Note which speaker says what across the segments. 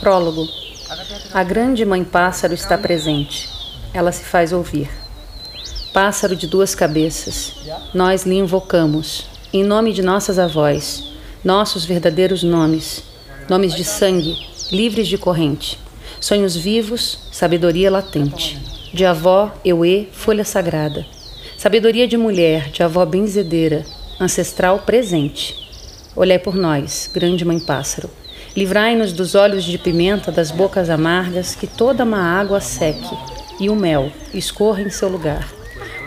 Speaker 1: Prólogo. A grande mãe pássaro está presente. Ela se faz ouvir. Pássaro de duas cabeças, nós lhe invocamos, em nome de nossas avós, nossos verdadeiros nomes, nomes de sangue, livres de corrente, sonhos vivos, sabedoria latente, de avó, euê, folha sagrada, sabedoria de mulher, de avó benzedeira, ancestral presente. Olhai por nós, grande mãe pássaro, livrai-nos dos olhos de pimenta, das bocas amargas, que toda má água seque, e o mel escorra em seu lugar.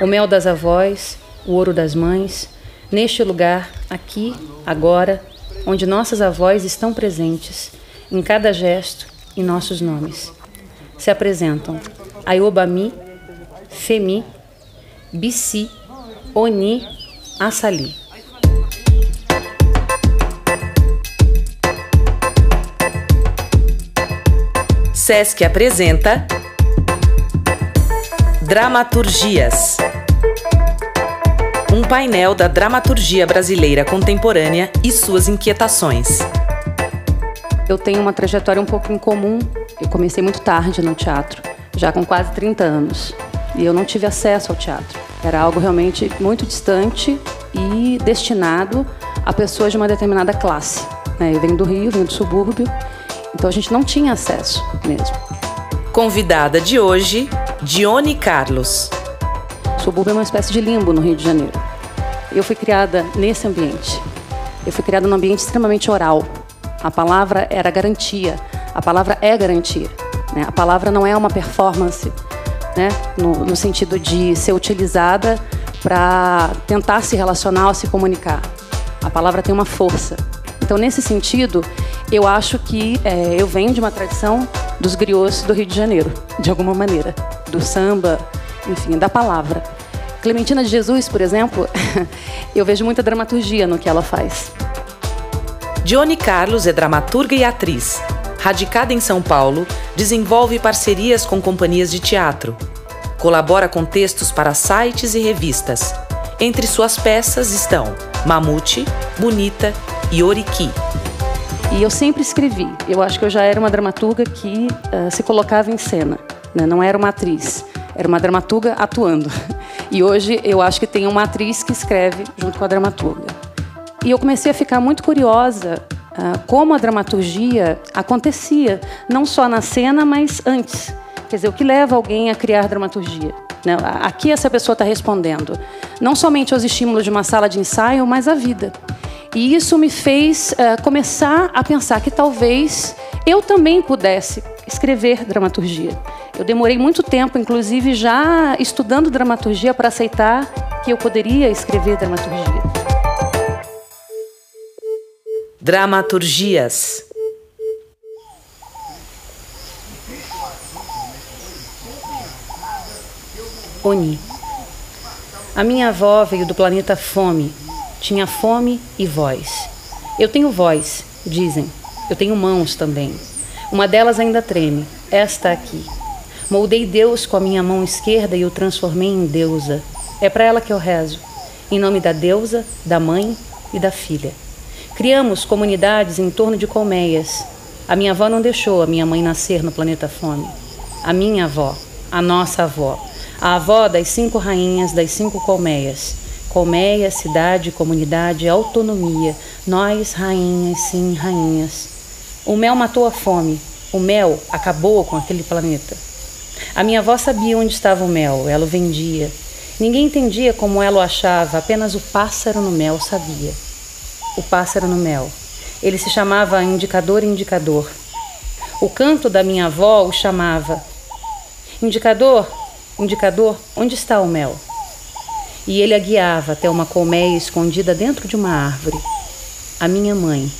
Speaker 1: O mel das avós, o ouro das mães, neste lugar, aqui, agora, onde nossas avós estão presentes, em cada gesto e nossos nomes. Se apresentam Ayobami, Femi, Bissi, Oni, Assali.
Speaker 2: Sesc apresenta Dramaturgias um painel da dramaturgia brasileira contemporânea e suas inquietações.
Speaker 1: Eu tenho uma trajetória um pouco incomum. Eu comecei muito tarde no teatro, já com quase 30 anos, e eu não tive acesso ao teatro. Era algo realmente muito distante e destinado a pessoas de uma determinada classe. Né? Eu venho do Rio, venho do subúrbio, então a gente não tinha acesso mesmo.
Speaker 2: Convidada de hoje, Dione Carlos.
Speaker 1: O subúrbio é uma espécie de limbo no Rio de Janeiro. Eu fui criada nesse ambiente. Eu fui criada num ambiente extremamente oral. A palavra era garantia. A palavra é garantia. Né? A palavra não é uma performance, né? no, no sentido de ser utilizada para tentar se relacionar ou se comunicar. A palavra tem uma força. Então, nesse sentido, eu acho que é, eu venho de uma tradição dos griots do Rio de Janeiro, de alguma maneira, do samba, enfim, da palavra. Clementina de Jesus, por exemplo, eu vejo muita dramaturgia no que ela faz.
Speaker 2: Dione Carlos é dramaturga e atriz. Radicada em São Paulo, desenvolve parcerias com companhias de teatro. Colabora com textos para sites e revistas. Entre suas peças estão Mamute, Bonita e Oriki.
Speaker 1: E eu sempre escrevi. Eu acho que eu já era uma dramaturga que uh, se colocava em cena, né? não era uma atriz. Era uma dramaturga atuando. E hoje eu acho que tem uma atriz que escreve junto com a dramaturga. E eu comecei a ficar muito curiosa uh, como a dramaturgia acontecia, não só na cena, mas antes. Quer dizer, o que leva alguém a criar dramaturgia? Né? Aqui essa pessoa está respondendo não somente aos estímulos de uma sala de ensaio, mas à vida. E isso me fez uh, começar a pensar que talvez eu também pudesse escrever dramaturgia. Eu demorei muito tempo, inclusive, já estudando dramaturgia para aceitar que eu poderia escrever dramaturgia.
Speaker 2: Dramaturgias.
Speaker 1: Oni. A minha avó veio do planeta Fome. Tinha fome e voz. Eu tenho voz, dizem. Eu tenho mãos também. Uma delas ainda treme, esta aqui. Moldei Deus com a minha mão esquerda e o transformei em deusa. É para ela que eu rezo, em nome da deusa, da mãe e da filha. Criamos comunidades em torno de colmeias. A minha avó não deixou a minha mãe nascer no planeta Fome. A minha avó, a nossa avó, a avó das cinco rainhas das cinco colmeias. Colmeia, cidade, comunidade, autonomia. Nós, rainhas, sim, rainhas. O mel matou a fome. O mel acabou com aquele planeta. A minha avó sabia onde estava o mel, ela o vendia. Ninguém entendia como ela o achava, apenas o pássaro no mel sabia. O pássaro no mel. Ele se chamava Indicador Indicador. O canto da minha avó o chamava Indicador, Indicador, onde está o mel? E ele a guiava até uma colmeia escondida dentro de uma árvore. A minha mãe,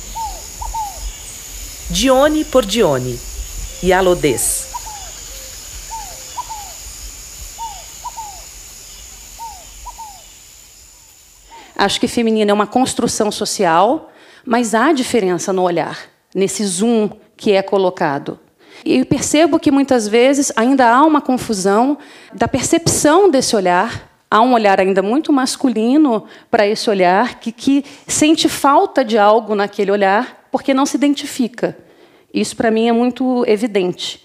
Speaker 2: Dione por Dione e Alodez.
Speaker 1: Acho que feminino é uma construção social, mas há diferença no olhar, nesse zoom que é colocado. E percebo que muitas vezes ainda há uma confusão da percepção desse olhar. Há um olhar ainda muito masculino para esse olhar, que, que sente falta de algo naquele olhar, porque não se identifica. Isso, para mim, é muito evidente.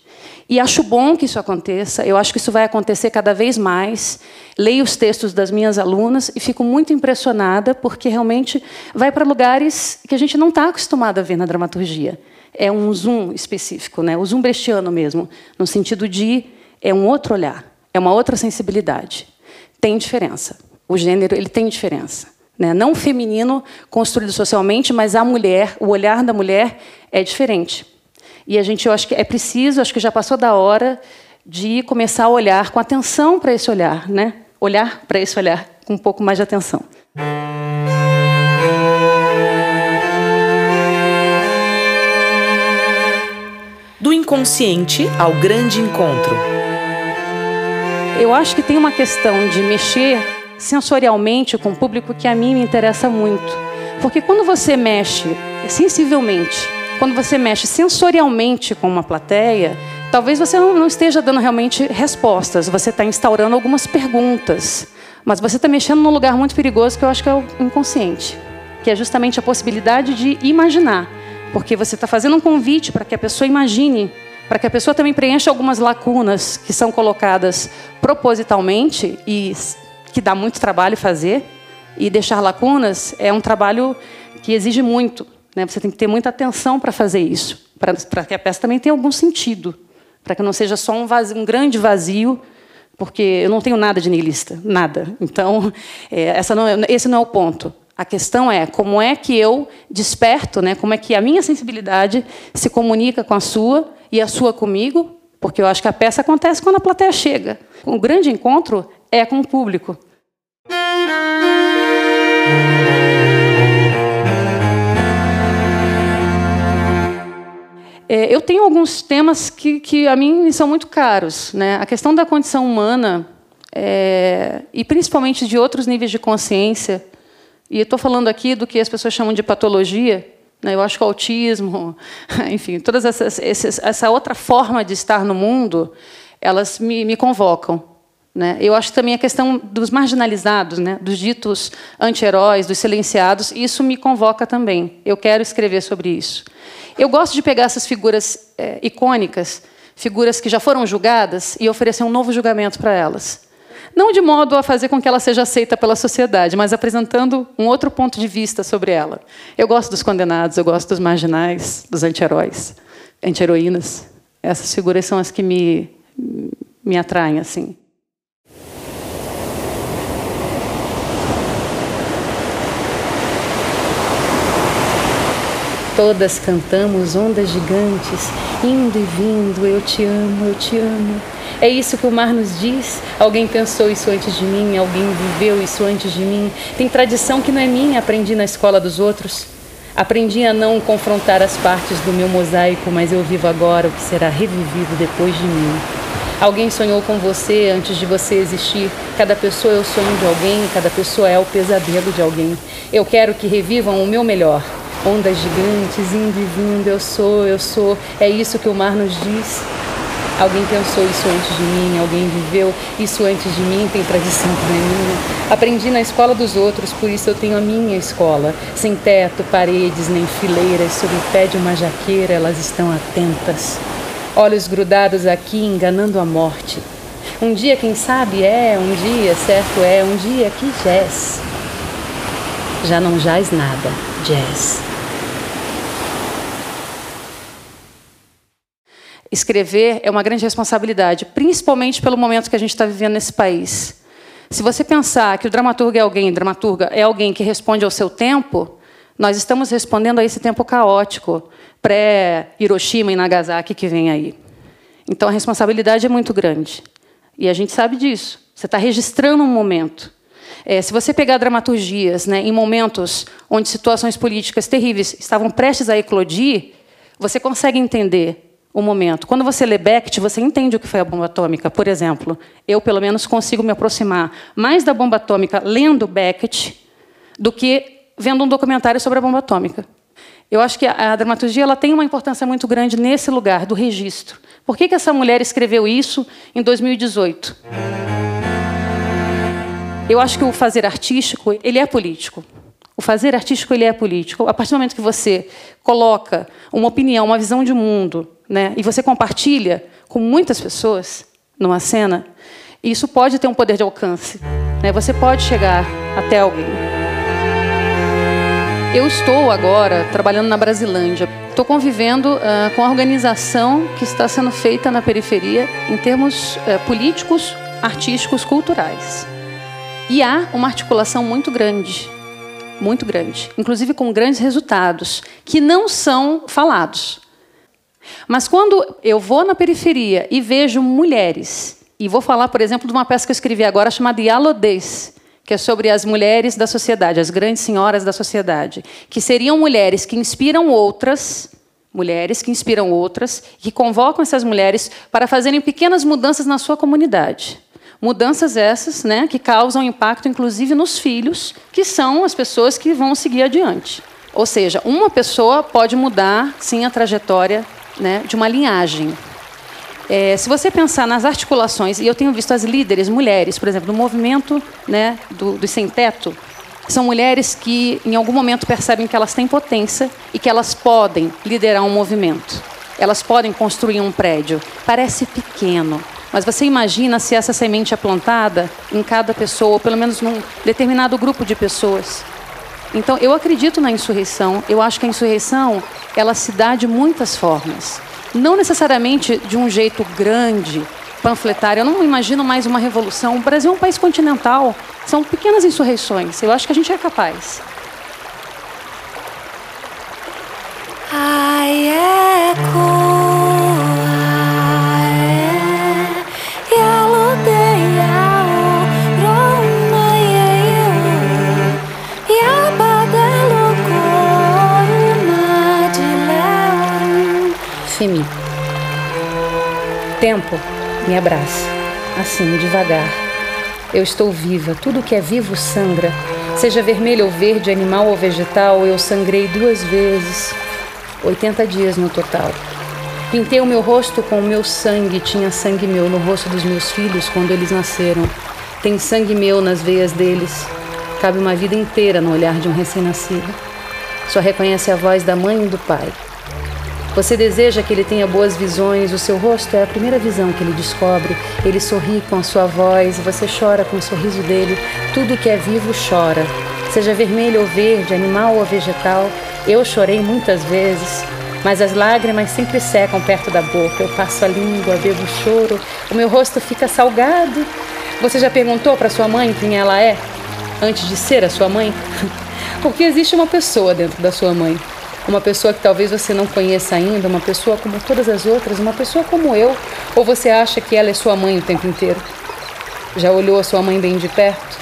Speaker 1: E acho bom que isso aconteça, eu acho que isso vai acontecer cada vez mais. Leio os textos das minhas alunas e fico muito impressionada, porque realmente vai para lugares que a gente não está acostumado a ver na dramaturgia. É um zoom específico, né? o zoom brechtiano mesmo, no sentido de é um outro olhar, é uma outra sensibilidade. Tem diferença. O gênero ele tem diferença. Né? Não feminino construído socialmente, mas a mulher, o olhar da mulher é diferente. E a gente, eu acho que é preciso, acho que já passou da hora de começar a olhar com atenção para esse olhar, né? Olhar para esse olhar com um pouco mais de atenção.
Speaker 2: Do inconsciente ao grande encontro.
Speaker 1: Eu acho que tem uma questão de mexer sensorialmente com o público que a mim me interessa muito. Porque quando você mexe sensivelmente quando você mexe sensorialmente com uma plateia, talvez você não, esteja dando realmente respostas, você está instaurando algumas perguntas. Mas você está mexendo num lugar muito perigoso que eu acho que é o inconsciente, que é justamente a possibilidade de imaginar. Porque você está fazendo um convite para que a pessoa imagine, para que a pessoa também preencha algumas lacunas que são colocadas propositalmente e que dá muito trabalho fazer. E deixar lacunas é um trabalho que exige muito. Né? Você tem que ter muita atenção para fazer isso, para que a peça também tenha algum sentido, para que não seja só um, vazio, um grande vazio, porque eu não tenho nada de niilista, nada. Então, é, não é, esse não é o ponto. A questão é como é que eu desperto, né? como é que a minha sensibilidade se comunica com a sua e a sua comigo, porque eu acho que a peça acontece quando a plateia chega. O grande encontro é com o público. É, eu tenho alguns temas que, que a mim são muito caros. Né? A questão da condição humana, é, e principalmente de outros níveis de consciência, e estou falando aqui do que as pessoas chamam de patologia? Eu acho que o autismo, enfim, todas essas, essas, essa outra forma de estar no mundo, elas me, me convocam. Né? Eu acho também a questão dos marginalizados, né? dos ditos anti-heróis, dos silenciados, isso me convoca também. Eu quero escrever sobre isso. Eu gosto de pegar essas figuras é, icônicas, figuras que já foram julgadas, e oferecer um novo julgamento para elas. Não de modo a fazer com que ela seja aceita pela sociedade, mas apresentando um outro ponto de vista sobre ela. Eu gosto dos condenados, eu gosto dos marginais, dos anti-heróis, anti-heroínas. Essas figuras são as que me, me atraem assim. Todas cantamos ondas gigantes, indo e vindo, eu te amo, eu te amo. É isso que o mar nos diz. Alguém pensou isso antes de mim, alguém viveu isso antes de mim. Tem tradição que não é minha, aprendi na escola dos outros. Aprendi a não confrontar as partes do meu mosaico, mas eu vivo agora o que será revivido depois de mim. Alguém sonhou com você antes de você existir. Cada pessoa é o sonho de alguém, cada pessoa é o pesadelo de alguém. Eu quero que revivam o meu melhor ondas gigantes indo e vindo, eu sou, eu sou. É isso que o mar nos diz. Alguém pensou isso antes de mim, alguém viveu isso antes de mim, tem tradição que não é minha. Aprendi na escola dos outros, por isso eu tenho a minha escola. Sem teto, paredes, nem fileiras, sob o pé de uma jaqueira, elas estão atentas. Olhos grudados aqui, enganando a morte. Um dia, quem sabe, é, um dia, certo é, um dia que jazz. Já não jaz nada, jazz. Escrever é uma grande responsabilidade, principalmente pelo momento que a gente está vivendo nesse país. Se você pensar que o dramaturgo é alguém, dramaturga é alguém que responde ao seu tempo, nós estamos respondendo a esse tempo caótico, pré-Hiroshima e Nagasaki que vem aí. Então a responsabilidade é muito grande. E a gente sabe disso. Você está registrando um momento. É, se você pegar dramaturgias né, em momentos onde situações políticas terríveis estavam prestes a eclodir, você consegue entender o momento. Quando você lê Beckett, você entende o que foi a bomba atômica. Por exemplo, eu, pelo menos, consigo me aproximar mais da bomba atômica lendo Beckett do que vendo um documentário sobre a bomba atômica. Eu acho que a, a dramaturgia ela tem uma importância muito grande nesse lugar do registro. Por que, que essa mulher escreveu isso em 2018? Eu acho que o fazer artístico ele é político. O fazer artístico ele é político. A partir do momento que você coloca uma opinião, uma visão de mundo, né, e você compartilha com muitas pessoas numa cena, isso pode ter um poder de alcance. Né? Você pode chegar até alguém. Eu estou agora trabalhando na Brasilândia. Estou convivendo uh, com a organização que está sendo feita na periferia em termos uh, políticos, artísticos, culturais. E há uma articulação muito grande, muito grande, inclusive com grandes resultados, que não são falados. Mas quando eu vou na periferia e vejo mulheres, e vou falar, por exemplo, de uma peça que eu escrevi agora chamada Yalodês, que é sobre as mulheres da sociedade, as grandes senhoras da sociedade, que seriam mulheres que inspiram outras, mulheres que inspiram outras, que convocam essas mulheres para fazerem pequenas mudanças na sua comunidade. Mudanças essas né, que causam impacto, inclusive, nos filhos, que são as pessoas que vão seguir adiante. Ou seja, uma pessoa pode mudar, sim, a trajetória né, de uma linhagem. É, se você pensar nas articulações, e eu tenho visto as líderes, mulheres, por exemplo, no movimento né, do, do Sem Teto, são mulheres que, em algum momento, percebem que elas têm potência e que elas podem liderar um movimento. Elas podem construir um prédio. Parece pequeno, mas você imagina se essa semente é plantada em cada pessoa, ou pelo menos num determinado grupo de pessoas. Então, eu acredito na insurreição. Eu acho que a insurreição ela se dá de muitas formas. Não necessariamente de um jeito grande, panfletário. Eu não imagino mais uma revolução. O Brasil é um país continental. São pequenas insurreições. Eu acho que a gente é capaz. Ai, eco. Femi. Tempo, me abraça, assim, devagar. Eu estou viva, tudo que é vivo sangra. Seja vermelho ou verde, animal ou vegetal, eu sangrei duas vezes. 80 dias no total. Pintei o meu rosto com o meu sangue, tinha sangue meu no rosto dos meus filhos quando eles nasceram. Tem sangue meu nas veias deles. Cabe uma vida inteira no olhar de um recém-nascido. Só reconhece a voz da mãe e do pai. Você deseja que ele tenha boas visões, o seu rosto é a primeira visão que ele descobre. Ele sorri com a sua voz, você chora com o sorriso dele. Tudo que é vivo chora. Seja vermelho ou verde, animal ou vegetal. Eu chorei muitas vezes, mas as lágrimas sempre secam perto da boca. Eu passo a língua, bebo choro, o meu rosto fica salgado. Você já perguntou para sua mãe quem ela é antes de ser a sua mãe? Porque existe uma pessoa dentro da sua mãe uma pessoa que talvez você não conheça ainda, uma pessoa como todas as outras, uma pessoa como eu, ou você acha que ela é sua mãe o tempo inteiro? Já olhou a sua mãe bem de perto?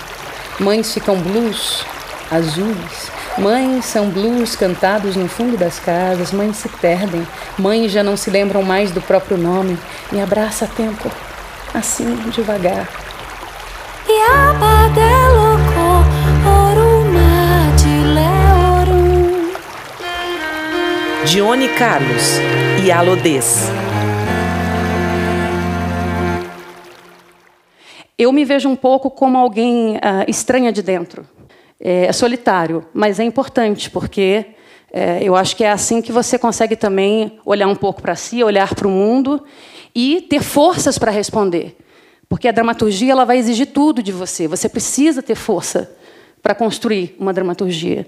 Speaker 1: Mães ficam blues, azuis. Mães são blues cantados no fundo das casas. Mães se perdem. Mães já não se lembram mais do próprio nome. Me abraça a tempo, assim, devagar. E a
Speaker 2: Dione Carlos e Alodês.
Speaker 1: Eu me vejo um pouco como alguém uh, estranha de dentro. É, é, solitário, mas é importante, porque é, eu acho que é assim que você consegue também olhar um pouco para si, olhar para o mundo e ter forças para responder. Porque a dramaturgia ela vai exigir tudo de você. Você precisa ter força para construir uma dramaturgia.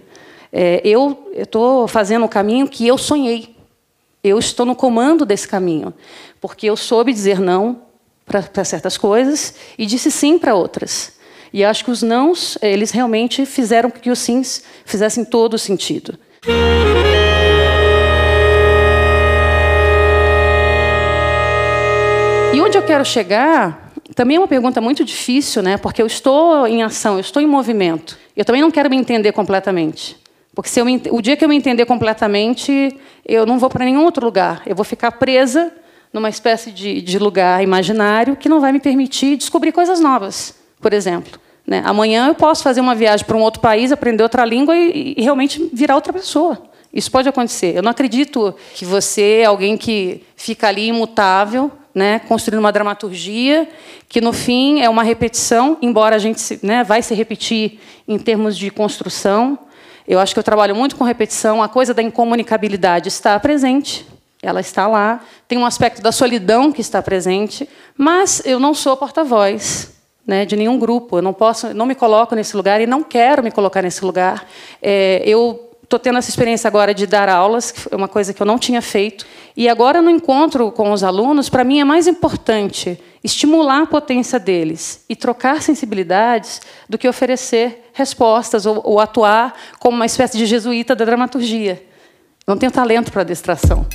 Speaker 1: É, eu estou fazendo o caminho que eu sonhei. Eu estou no comando desse caminho, porque eu soube dizer não para certas coisas e disse sim para outras. E acho que os nãos, eles realmente fizeram que os sims fizessem todo o sentido. E onde eu quero chegar também é uma pergunta muito difícil, né? Porque eu estou em ação, eu estou em movimento. Eu também não quero me entender completamente. Porque se eu o dia que eu me entender completamente, eu não vou para nenhum outro lugar. Eu vou ficar presa numa espécie de, de lugar imaginário que não vai me permitir descobrir coisas novas, por exemplo. Né? Amanhã eu posso fazer uma viagem para um outro país, aprender outra língua e, e, realmente virar outra pessoa. Isso pode acontecer. Eu não acredito que você é alguém que fica ali imutável, né, construindo uma dramaturgia que no fim é uma repetição, embora a gente né, vai se repetir em termos de construção, Eu acho que eu trabalho muito com repetição, a coisa da incomunicabilidade está presente, ela está lá. Tem um aspecto da solidão que está presente, mas eu não sou porta-voz né, de nenhum grupo. Eu não posso, não me coloco nesse lugar e não quero me colocar nesse lugar. É, eu estou tendo essa experiência agora de dar aulas, que é uma coisa que eu não tinha feito. E agora, no encontro com os alunos, para mim é mais importante estimular a potência deles e trocar sensibilidades do que oferecer respostas ou, ou atuar como uma espécie de jesuíta da dramaturgia. Não tenho talento para distração.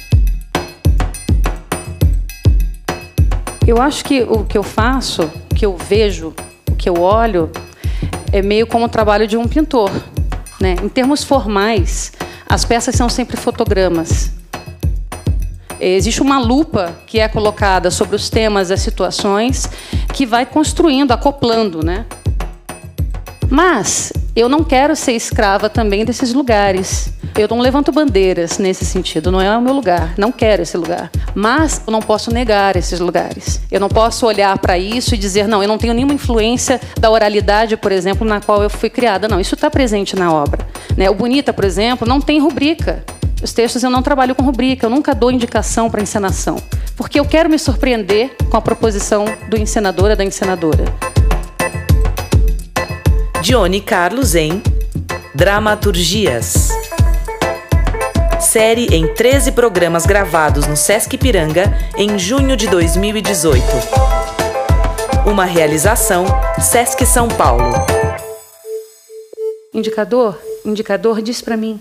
Speaker 1: Eu acho que o que eu faço, o que eu vejo, o que eu olho, é meio como o trabalho de um pintor. Né? Em termos formais, as peças são sempre fotogramas. Existe uma lupa que é colocada sobre os temas, as situações, que vai construindo, acoplando, né? Mas eu não quero ser escrava também desses lugares. Eu não levanto bandeiras nesse sentido, não é o meu lugar, não quero esse lugar. Mas eu não posso negar esses lugares. Eu não posso olhar para isso e dizer, não, eu não tenho nenhuma influência da oralidade, por exemplo, na qual eu fui criada. Não, isso está presente na obra. Né? O Bonita, por exemplo, não tem rubrica. Os textos eu não trabalho com rubrica, eu nunca dou indicação para encenação, porque eu quero me surpreender com a proposição do encenador da encenadora.
Speaker 2: Dione Carlos em Dramaturgias série em 13 programas gravados no Sesc Piranga em junho de 2018. Uma realização Sesc São Paulo.
Speaker 1: Indicador, indicador diz para mim